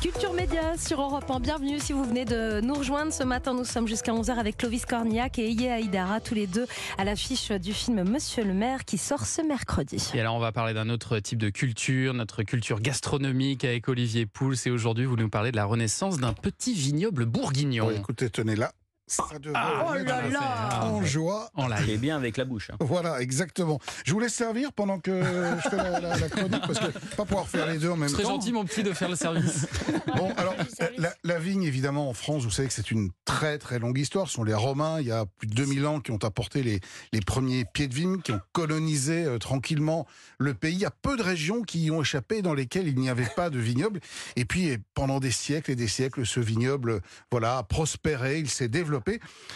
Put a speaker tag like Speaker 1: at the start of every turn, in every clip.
Speaker 1: Culture Média sur Europe 1. Bienvenue si vous venez de nous rejoindre ce matin. Nous sommes jusqu'à 11h avec Clovis Cornillac et Iye Haïdara, tous les deux à l'affiche du film Monsieur le maire qui sort ce mercredi.
Speaker 2: Et alors, on va parler d'un autre type de culture, notre culture gastronomique avec Olivier Pouls. Et aujourd'hui, vous nous parlez de la renaissance d'un petit vignoble bourguignon.
Speaker 3: Écoutez, tenez là. Ça devrait
Speaker 2: Ah,
Speaker 1: oh là là
Speaker 3: en joie.
Speaker 4: Et
Speaker 2: live.
Speaker 4: bien avec la bouche. hein.
Speaker 3: Voilà, exactement. Je vous laisse servir pendant que je fais la, la- la chronique parce que pas pouvoir faire les deux en même
Speaker 2: Très
Speaker 3: temps.
Speaker 2: gentil, mon petit, de faire le service.
Speaker 3: Bon, alors la, la vigne, évidemment, en France, vous savez que c'est une très très longue histoire. Ce sont les Romains, il y a plus de 2000 ans, qui ont apporté les, les premiers pieds de vigne, qui ont colonisé euh, tranquillement le pays. Il y a peu de régions qui y ont échappé, dans lesquelles il n'y avait pas de vignoble. Et puis, pendant des siècles et des siècles, ce vignoble, voilà, a prospéré, il s'est développé.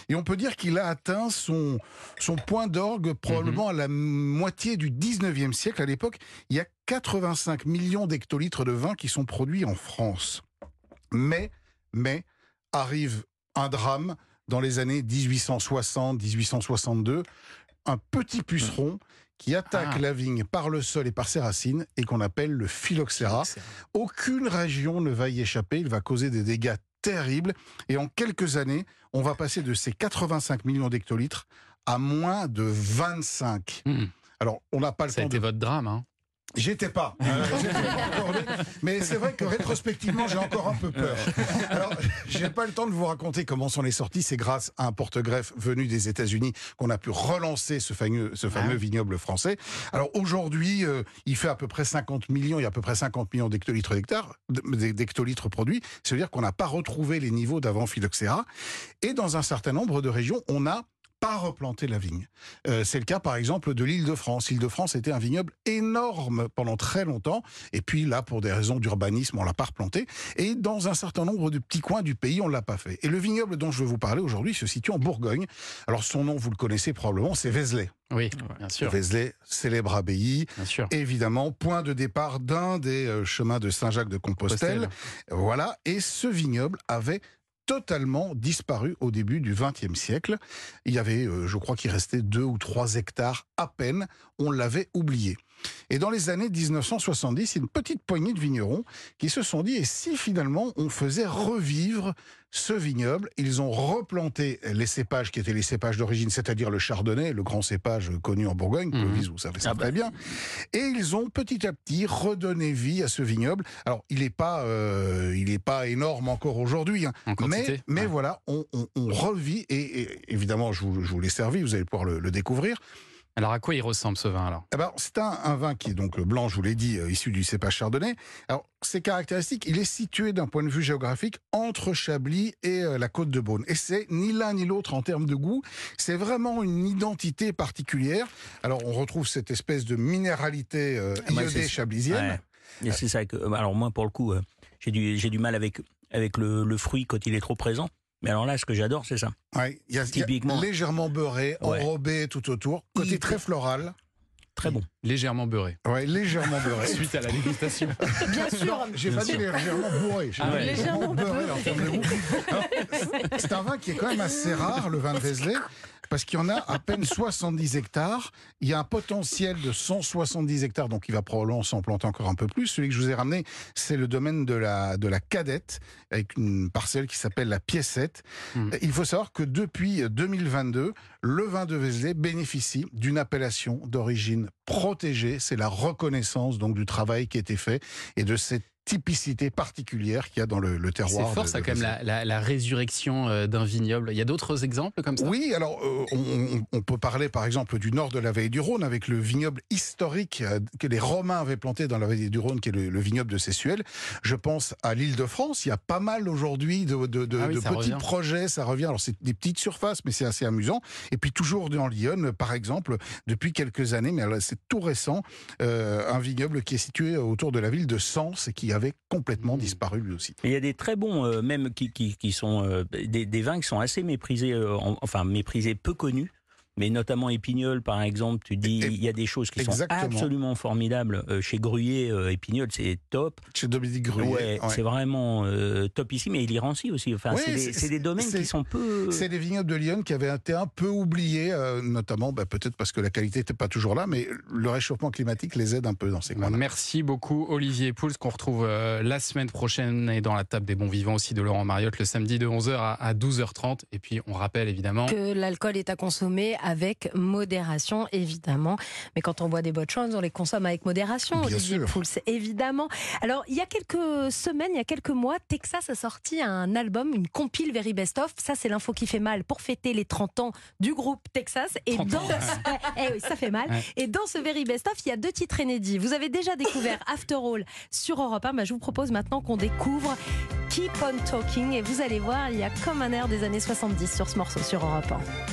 Speaker 3: Et on peut dire qu'il a atteint son, son point d'orgue probablement à la moitié du 19e siècle. À l'époque, il y a 85 millions d'hectolitres de vin qui sont produits en France. Mais, mais, arrive un drame dans les années 1860-1862. Un petit puceron qui attaque
Speaker 2: Ah.
Speaker 3: la vigne par le sol et par ses racines et qu'on appelle le phylloxéra. Aucune région ne va y échapper. Il va causer des dégâts terribles. Et en quelques années, on va passer de ces 85 millions d'hectolitres à moins de 25.
Speaker 2: Hmm.
Speaker 3: Alors, on n'a pas le
Speaker 2: Ça a
Speaker 3: temps
Speaker 2: été
Speaker 3: de
Speaker 2: votre drame. Hein.
Speaker 3: J'étais pas. Euh, pas encore mais c'est vrai que rétrospectivement, j'ai encore un peu peur. Alors, j'ai pas le temps de vous raconter comment s'en est sorti. C'est grâce à un porte-greffe venu des États-Unis qu'on a pu relancer ce fameux, ce fameux
Speaker 2: Ah.
Speaker 3: vignoble français. Alors aujourd'hui, euh, il fait à peu près 50 millions, il y a à peu près 50 millions d'hectolitres d'hectares, d'hectolitres produits. Ça veut dire qu'on n'a pas retrouvé les niveaux d'avant phylloxéra. Et dans un certain nombre de régions, on n'a pas replanté la vigne. Euh, c'est le cas par exemple de l'île de France. L'île de France était un vignoble énorme pendant très longtemps, et puis là, pour des raisons d'urbanisme, on l'a pas replanté. Et dans un certain nombre de petits coins du pays, on l'a pas fait. Et le vignoble dont je veux vous parler aujourd'hui se situe en Bourgogne. Alors son nom, vous le connaissez probablement, c'est Vézelay.
Speaker 2: Oui, bien sûr.
Speaker 3: Vézelay, célèbre abbaye,
Speaker 2: Bien sûr.
Speaker 3: évidemment, point de départ d'un des euh, chemins de Saint-Jacques de Compostelle. Voilà, et ce vignoble avait totalement disparu au début du XXe siècle. Il y avait, euh, je crois qu'il restait deux ou trois hectares à peine. On l'avait oublié. Et dans les années 1970, il y a une petite poignée de vignerons qui se sont dit, et si finalement on faisait revivre ce vignoble Ils ont replanté les cépages qui étaient les cépages d'origine, c'est-à-dire le chardonnay, le grand cépage connu en Bourgogne. Clovis, vous savez ça
Speaker 4: Ah bah.
Speaker 3: très bien. Et ils ont petit à petit redonné vie à ce vignoble. Alors, il n'est pas, euh, il est pas énorme encore aujourd'hui, hein,
Speaker 2: En
Speaker 3: mais,
Speaker 2: quantité.
Speaker 3: mais
Speaker 2: Ouais.
Speaker 3: voilà, on, on- on revit, et, et évidemment, je vous, je vous l'ai servi, vous allez pouvoir le, le découvrir.
Speaker 2: Alors, à quoi il ressemble ce vin alors?
Speaker 3: Eh ben, c'est un, un vin qui est donc blanc, je vous l'ai dit, euh, issu du cépage chardonnay. Alors, ses caractéristiques, il est situé d'un point de vue géographique entre Chablis et euh, la côte de Beaune. Et c'est ni l'un ni l'autre en termes de goût. C'est vraiment une identité particulière. Alors, on retrouve cette espèce de minéralité euh,
Speaker 4: Ah,
Speaker 3: iodée chablisienne.
Speaker 4: Ouais. Et c'est ça que. Alors, moi, pour le coup, euh, j'ai du, j'ai du mal avec, avec le, le fruit quand il est trop présent. Mais alors là, ce que j'adore, c'est ça.
Speaker 3: Ouais, il y a, il y a
Speaker 4: Typiquement.
Speaker 3: légèrement beurré,
Speaker 4: Ouais.
Speaker 3: enrobé tout autour. Côté très floral.
Speaker 4: Très bon.
Speaker 2: Légèrement beurré.
Speaker 3: Ouais, légèrement beurré.
Speaker 2: Suite à la dégustation.
Speaker 1: Bien sûr.
Speaker 3: J'ai pas dit légèrement bourré.
Speaker 2: Ah
Speaker 3: dit
Speaker 2: ouais.
Speaker 1: Légèrement
Speaker 3: beurré C'est un vin qui est quand même assez rare, le vin de Vézelay, parce qu'il y en a à peine 70 hectares. Il y a un potentiel de 170 hectares, donc il va probablement s'en planter encore un peu plus. Celui que je vous ai ramené, c'est le domaine de la, de la cadette, avec une parcelle qui s'appelle la piécette.
Speaker 2: Hmm.
Speaker 3: Il faut savoir que depuis 2022, le vin de Vézelay bénéficie d'une appellation d'origine protégée. C'est la reconnaissance donc du travail qui a été fait et de cette typicité particulière qu'il y a dans le, le
Speaker 2: C'est
Speaker 3: terroir.
Speaker 2: fort
Speaker 3: de-
Speaker 2: ça
Speaker 3: de
Speaker 2: quand même la, la- la résurrection euh, d'un vignoble. Il y a d'autres exemples comme ça?
Speaker 3: Oui, alors euh, on, peut parler par exemple du nord de la vallée du Rhône avec le vignoble historique euh, que les Romains avaient planté dans la vallée du Rhône, qui est le, le vignoble de Sessuel. Je pense à l'île de France. Il y a pas mal aujourd'hui de,
Speaker 2: Ah oui,
Speaker 3: petits
Speaker 2: revient.
Speaker 3: projets. Ça revient. Alors c'est des petites surfaces, mais c'est assez amusant. Et puis toujours dans Lyon, par exemple, depuis quelques années, mais c'est tout récent, euh, un vignoble qui est situé autour de la ville de Sens et qui avait complètement
Speaker 2: Mmh.
Speaker 3: disparu lui aussi.
Speaker 4: Il y a des très bons, euh, même qui, qui, qui sont euh, des, des vins qui sont assez méprisés, euh, en- enfin méprisés, peu connus. Mais notamment Épigneul, par exemple, tu dis, il y a des choses qui sont absolument formidables. Euh, chez Gruyère, euh, Épigneul, c'est top.
Speaker 3: Chez Dominique Gruyère.
Speaker 4: Ouais, c'est vraiment euh, top ici, mais il y Rancy aussi. Enfin, c'est des, domaines qui sont peu.
Speaker 3: C'est des vignobles de Lyon qui avaient été un peu oubliés, notamment bah, peut-être parce que la qualité n'était pas toujours là, mais le réchauffement climatique les aide un peu dans ces coins.
Speaker 2: Merci beaucoup, Olivier Pouls, qu'on retrouve la semaine prochaine et dans la table des bons vivants aussi de Laurent Mariotte le samedi de 11h à 12h30. Et puis, on rappelle évidemment
Speaker 1: que l'alcool est à consommer avec modération, évidemment. Mais quand on boit des bonnes choses, on les consomme avec modération.
Speaker 3: Bien Olivier Pouls,
Speaker 1: évidemment. Alors, il y a quelques semaines, il y a quelques mois, Texas a sorti un album, une compile Very Best Of. Ça, c'est l'info qui fait mal pour fêter les 30 ans du groupe Texas. Et dans eh oui, ça fait mal. Et dans ce Very Best Of, il y a deux titres inédits. Vous avez déjà découvert After All sur Europe 1. Bah, je vous propose maintenant qu'on découvre Keep on Talking. Et vous allez voir, il y a comme un air des années 70 sur ce morceau sur Europe 1.